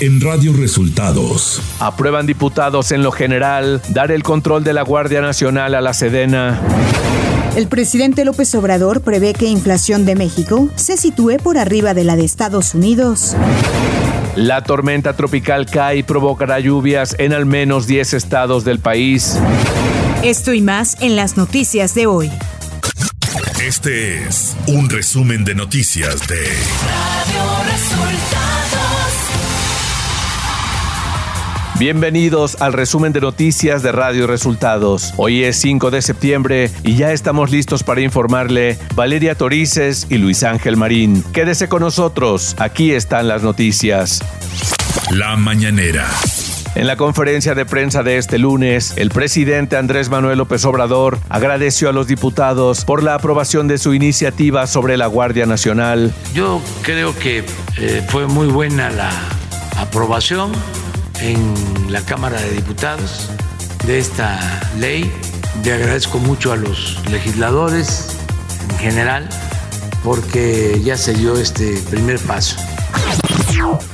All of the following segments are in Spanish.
en Radio Resultados. Aprueban diputados en lo general dar el control de la Guardia Nacional a la Sedena. El presidente López Obrador prevé que inflación de México se sitúe por arriba de la de Estados Unidos. La tormenta tropical cae y provocará lluvias en al menos 10 estados del país. Esto y más en las noticias de hoy. Este es un resumen de noticias de Radio Resultados. Bienvenidos al resumen de noticias de Radio Resultados. Hoy es 5 de septiembre y ya estamos listos para informarle Valeria Torices y Luis Ángel Marín. Quédese con nosotros, aquí están las noticias. La mañanera. En la conferencia de prensa de este lunes, el presidente Andrés Manuel López Obrador agradeció a los diputados por la aprobación de su iniciativa sobre la Guardia Nacional. Yo creo que eh, fue muy buena la aprobación en la Cámara de Diputados de esta ley. Le agradezco mucho a los legisladores en general porque ya se dio este primer paso.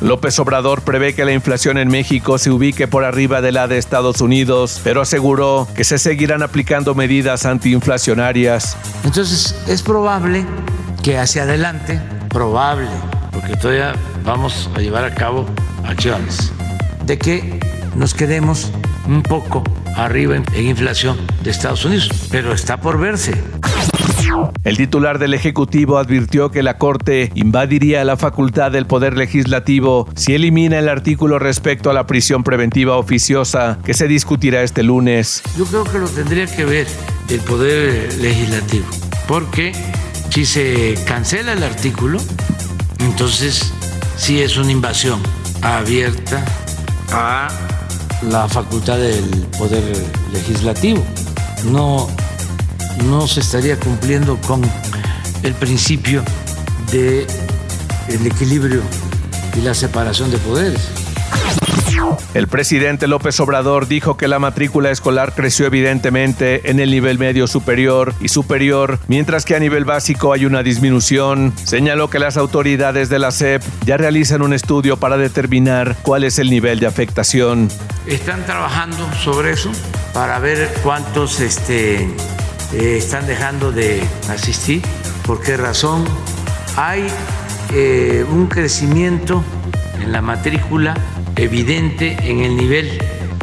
López Obrador prevé que la inflación en México se ubique por arriba de la de Estados Unidos, pero aseguró que se seguirán aplicando medidas antiinflacionarias. Entonces es probable que hacia adelante, probable, porque todavía vamos a llevar a cabo acciones, de que nos quedemos un poco arriba en inflación de Estados Unidos, pero está por verse. El titular del Ejecutivo advirtió que la Corte invadiría la facultad del Poder Legislativo si elimina el artículo respecto a la prisión preventiva oficiosa que se discutirá este lunes. Yo creo que lo tendría que ver el Poder Legislativo, porque si se cancela el artículo, entonces sí es una invasión abierta a la facultad del Poder Legislativo. No no se estaría cumpliendo con el principio de el equilibrio y la separación de poderes. El presidente López Obrador dijo que la matrícula escolar creció evidentemente en el nivel medio superior y superior, mientras que a nivel básico hay una disminución. Señaló que las autoridades de la SEP ya realizan un estudio para determinar cuál es el nivel de afectación. Están trabajando sobre eso para ver cuántos este, eh, están dejando de asistir. ¿Por qué razón? Hay eh, un crecimiento en la matrícula evidente en el nivel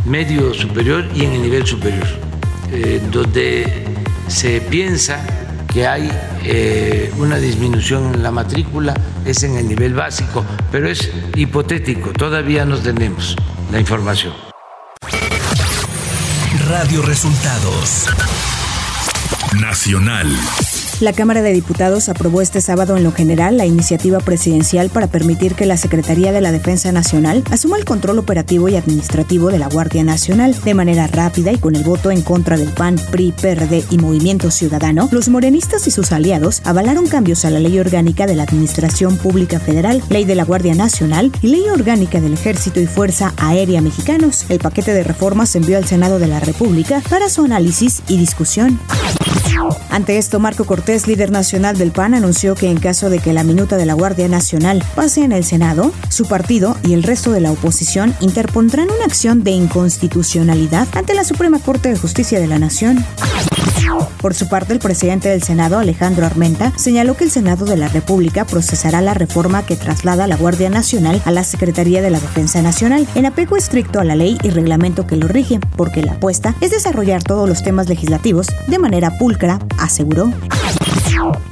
medio superior y en el nivel superior, eh, donde se piensa que hay una disminución en la matrícula es en el nivel básico, pero es hipotético, todavía no tenemos la información. Radio Resultados Nacional. La Cámara de Diputados aprobó este sábado en lo general la iniciativa presidencial para permitir que la Secretaría de la Defensa Nacional asuma el control operativo y administrativo de la Guardia Nacional de manera rápida y con el voto en contra del PAN, PRI, PRD y Movimiento Ciudadano. Los morenistas y sus aliados avalaron cambios a la Ley Orgánica de la Administración Pública Federal, Ley de la Guardia Nacional y Ley Orgánica del Ejército y Fuerza Aérea Mexicanos. El paquete de reformas se envió al Senado de la República para su análisis y discusión. Ante esto, Marco Cortés, líder nacional del PAN, anunció que en caso de que la minuta de la Guardia Nacional pase en el Senado, su partido y el resto de la oposición interpondrán una acción de inconstitucionalidad ante la Suprema Corte de Justicia de la Nación. Por su parte, el presidente del Senado, Alejandro Armenta, señaló que el Senado de la República procesará la reforma que traslada la Guardia Nacional a la Secretaría de la Defensa Nacional, en apego estricto a la ley y reglamento que lo rige, porque la apuesta es desarrollar todos los temas legislativos de manera pulcra, aseguró.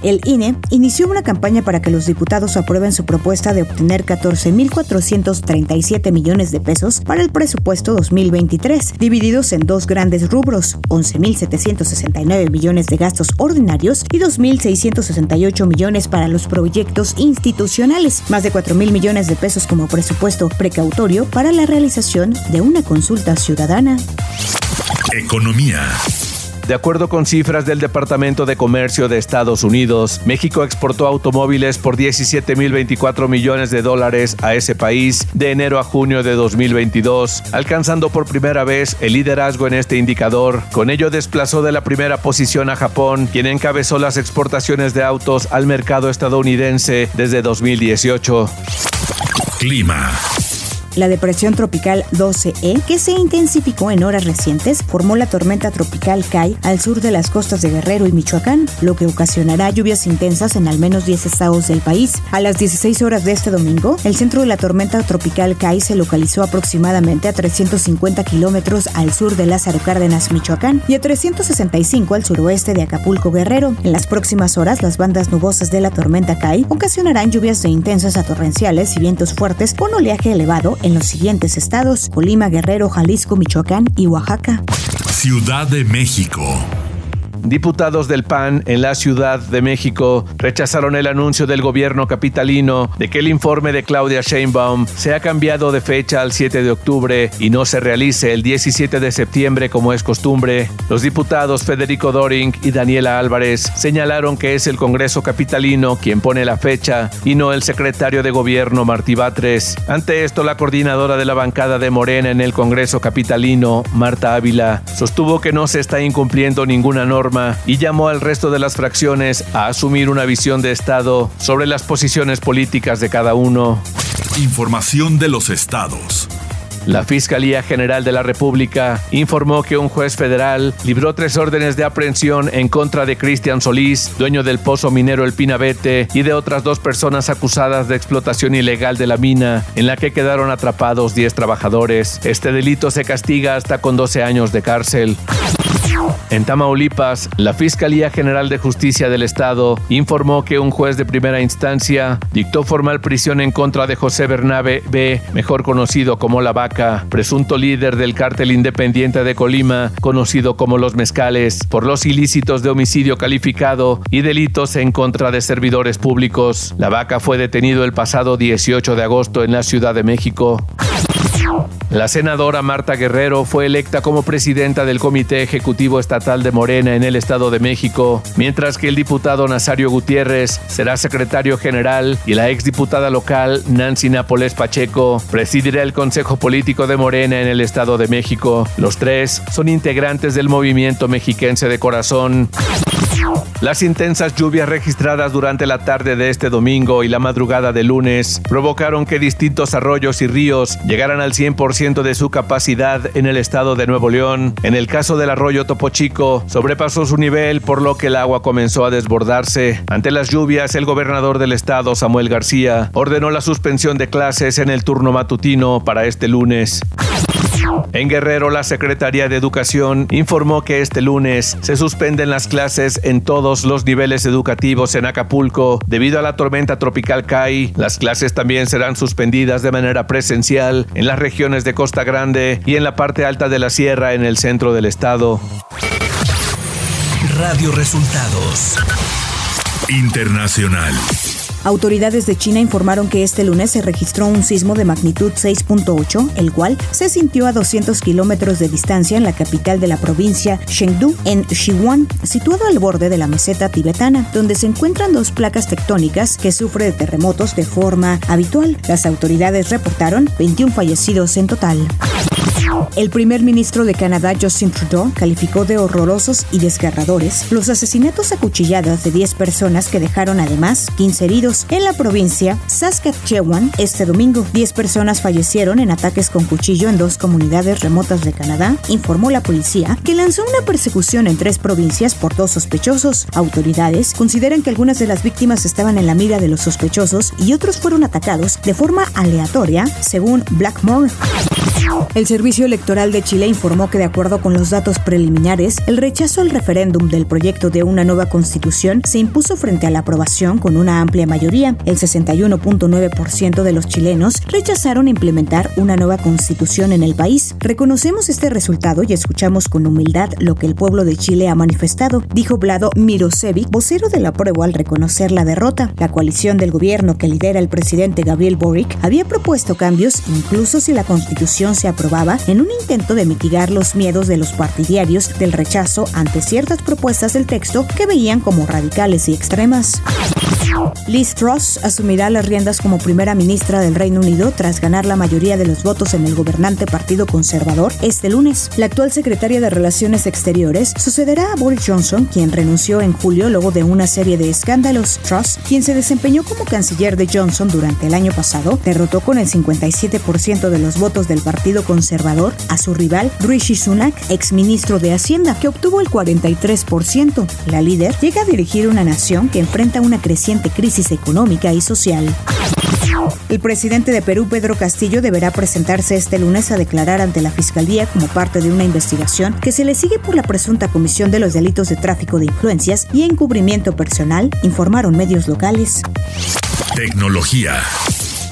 El INE inició una campaña para que los diputados aprueben su propuesta de obtener 14.437 millones de pesos para el presupuesto 2023, divididos en dos grandes rubros, 11.769 millones de gastos ordinarios y 2.668 millones para los proyectos institucionales, más de 4.000 millones de pesos como presupuesto precautorio para la realización de una consulta ciudadana. Economía. De acuerdo con cifras del Departamento de Comercio de Estados Unidos, México exportó automóviles por 17.024 millones de dólares a ese país de enero a junio de 2022, alcanzando por primera vez el liderazgo en este indicador. Con ello desplazó de la primera posición a Japón, quien encabezó las exportaciones de autos al mercado estadounidense desde 2018. Clima. La depresión tropical 12E, que se intensificó en horas recientes, formó la tormenta tropical Kai al sur de las costas de Guerrero y Michoacán, lo que ocasionará lluvias intensas en al menos 10 estados del país. A las 16 horas de este domingo, el centro de la tormenta tropical Kai se localizó aproximadamente a 350 kilómetros al sur de Lázaro Cárdenas, Michoacán, y a 365 al suroeste de Acapulco, Guerrero. En las próximas horas, las bandas nubosas de la tormenta Kai ocasionarán lluvias de intensas a torrenciales y vientos fuertes con oleaje elevado en los siguientes estados: Colima, Guerrero, Jalisco, Michoacán y Oaxaca. Ciudad de México. Diputados del PAN en la Ciudad de México rechazaron el anuncio del gobierno capitalino de que el informe de Claudia Sheinbaum se ha cambiado de fecha al 7 de octubre y no se realice el 17 de septiembre como es costumbre. Los diputados Federico Doring y Daniela Álvarez señalaron que es el Congreso capitalino quien pone la fecha y no el secretario de gobierno Martí Batres. Ante esto, la coordinadora de la bancada de Morena en el Congreso capitalino, Marta Ávila, sostuvo que no se está incumpliendo ninguna norma y llamó al resto de las fracciones a asumir una visión de Estado sobre las posiciones políticas de cada uno. Información de los estados. La Fiscalía General de la República informó que un juez federal libró tres órdenes de aprehensión en contra de Cristian Solís, dueño del pozo minero El Pinabete, y de otras dos personas acusadas de explotación ilegal de la mina, en la que quedaron atrapados 10 trabajadores. Este delito se castiga hasta con 12 años de cárcel. En Tamaulipas, la Fiscalía General de Justicia del Estado informó que un juez de primera instancia dictó formal prisión en contra de José Bernabe B., mejor conocido como La Vaca, presunto líder del cártel independiente de Colima, conocido como Los Mezcales, por los ilícitos de homicidio calificado y delitos en contra de servidores públicos. La Vaca fue detenido el pasado 18 de agosto en la Ciudad de México. La senadora Marta Guerrero fue electa como presidenta del Comité Ejecutivo Estatal de Morena en el Estado de México, mientras que el diputado Nazario Gutiérrez será secretario general y la exdiputada local Nancy Nápoles Pacheco presidirá el Consejo Político de Morena en el Estado de México. Los tres son integrantes del movimiento mexiquense de corazón. Las intensas lluvias registradas durante la tarde de este domingo y la madrugada de lunes provocaron que distintos arroyos y ríos llegaran al 100% de su capacidad en el estado de Nuevo León. En el caso del arroyo Topo Chico, sobrepasó su nivel por lo que el agua comenzó a desbordarse. Ante las lluvias, el gobernador del estado, Samuel García, ordenó la suspensión de clases en el turno matutino para este lunes. En Guerrero, la Secretaría de Educación informó que este lunes se suspenden las clases en todos los niveles educativos en Acapulco debido a la tormenta tropical Kai. Las clases también serán suspendidas de manera presencial en las regiones de Costa Grande y en la parte alta de la sierra en el centro del estado. Radio Resultados Internacional. Autoridades de China informaron que este lunes se registró un sismo de magnitud 6.8, el cual se sintió a 200 kilómetros de distancia en la capital de la provincia, Chengdu, en Sichuan, situado al borde de la meseta tibetana, donde se encuentran dos placas tectónicas que sufren terremotos de forma habitual. Las autoridades reportaron 21 fallecidos en total. El primer ministro de Canadá, Justin Trudeau, calificó de horrorosos y desgarradores los asesinatos a cuchilladas de 10 personas que dejaron además 15 heridos en la provincia Saskatchewan este domingo. 10 personas fallecieron en ataques con cuchillo en dos comunidades remotas de Canadá, informó la policía, que lanzó una persecución en tres provincias por dos sospechosos. Autoridades consideran que algunas de las víctimas estaban en la mira de los sospechosos y otros fueron atacados de forma aleatoria, según Blackmore. El Servicio Electoral de Chile informó que de acuerdo con los datos preliminares, el rechazo al referéndum del proyecto de una nueva constitución se impuso frente a la aprobación con una amplia mayoría. El 61.9% de los chilenos rechazaron implementar una nueva constitución en el país. Reconocemos este resultado y escuchamos con humildad lo que el pueblo de Chile ha manifestado, dijo Vlado Mirosevic, vocero de la prueba al reconocer la derrota. La coalición del gobierno que lidera el presidente Gabriel Boric había propuesto cambios incluso si la constitución se aprobaba en un intento de mitigar los miedos de los partidarios del rechazo ante ciertas propuestas del texto que veían como radicales y extremas. Liz Truss asumirá las riendas como primera ministra del Reino Unido tras ganar la mayoría de los votos en el gobernante Partido Conservador este lunes. La actual secretaria de Relaciones Exteriores sucederá a Boris Johnson, quien renunció en julio luego de una serie de escándalos. Truss, quien se desempeñó como canciller de Johnson durante el año pasado, derrotó con el 57% de los votos del Partido Conservador a su rival Rishi Sunak, exministro de Hacienda, que obtuvo el 43%. La líder llega a dirigir una nación que enfrenta una creciente crisis económica y social. El presidente de Perú, Pedro Castillo, deberá presentarse este lunes a declarar ante la Fiscalía como parte de una investigación que se le sigue por la presunta comisión de los delitos de tráfico de influencias y encubrimiento personal, informaron medios locales. Tecnología.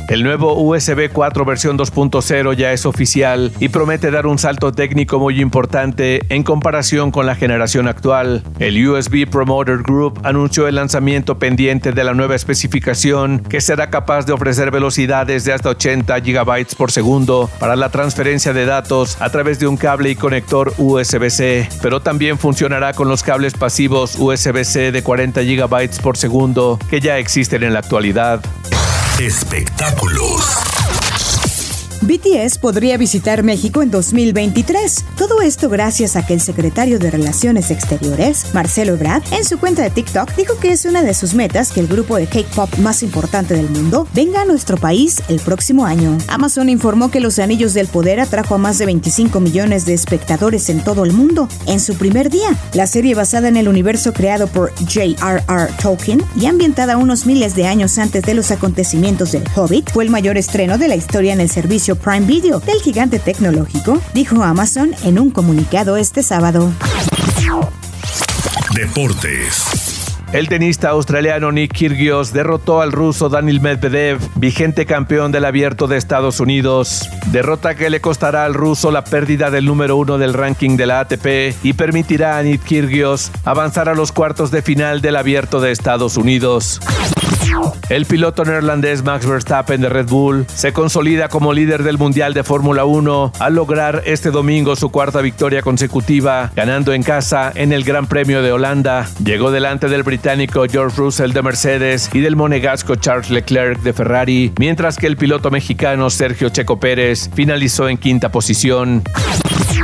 El nuevo USB 4 versión 2.0 ya es oficial y promete dar un salto técnico muy importante en comparación con la generación actual. El USB Promoter Group anunció el lanzamiento pendiente de la nueva especificación que será capaz de ofrecer velocidades de hasta 80 GB por segundo para la transferencia de datos a través de un cable y conector USB-C, pero también funcionará con los cables pasivos USB-C de 40 GB por segundo que ya existen en la actualidad. Espectáculos. BTS podría visitar México en 2023. Todo esto gracias a que el secretario de Relaciones Exteriores, Marcelo Ebrard, en su cuenta de TikTok dijo que es una de sus metas que el grupo de K-pop más importante del mundo venga a nuestro país el próximo año. Amazon informó que Los Anillos del Poder atrajo a más de 25 millones de espectadores en todo el mundo en su primer día. La serie basada en el universo creado por J.R.R. Tolkien y ambientada unos miles de años antes de los acontecimientos del Hobbit fue el mayor estreno de la historia en el servicio Prime Video del gigante tecnológico, dijo Amazon en un comunicado este sábado. Deportes. El tenista australiano Nick Kyrgios derrotó al ruso Daniel Medvedev, vigente campeón del abierto de Estados Unidos. Derrota que le costará al ruso la pérdida del número uno del ranking de la ATP y permitirá a Nick Kyrgios avanzar a los cuartos de final del abierto de Estados Unidos. El piloto neerlandés Max Verstappen de Red Bull se consolida como líder del Mundial de Fórmula 1 al lograr este domingo su cuarta victoria consecutiva, ganando en casa en el Gran Premio de Holanda. Llegó delante del británico George Russell de Mercedes y del monegasco Charles Leclerc de Ferrari, mientras que el piloto mexicano Sergio Checo Pérez finalizó en quinta posición.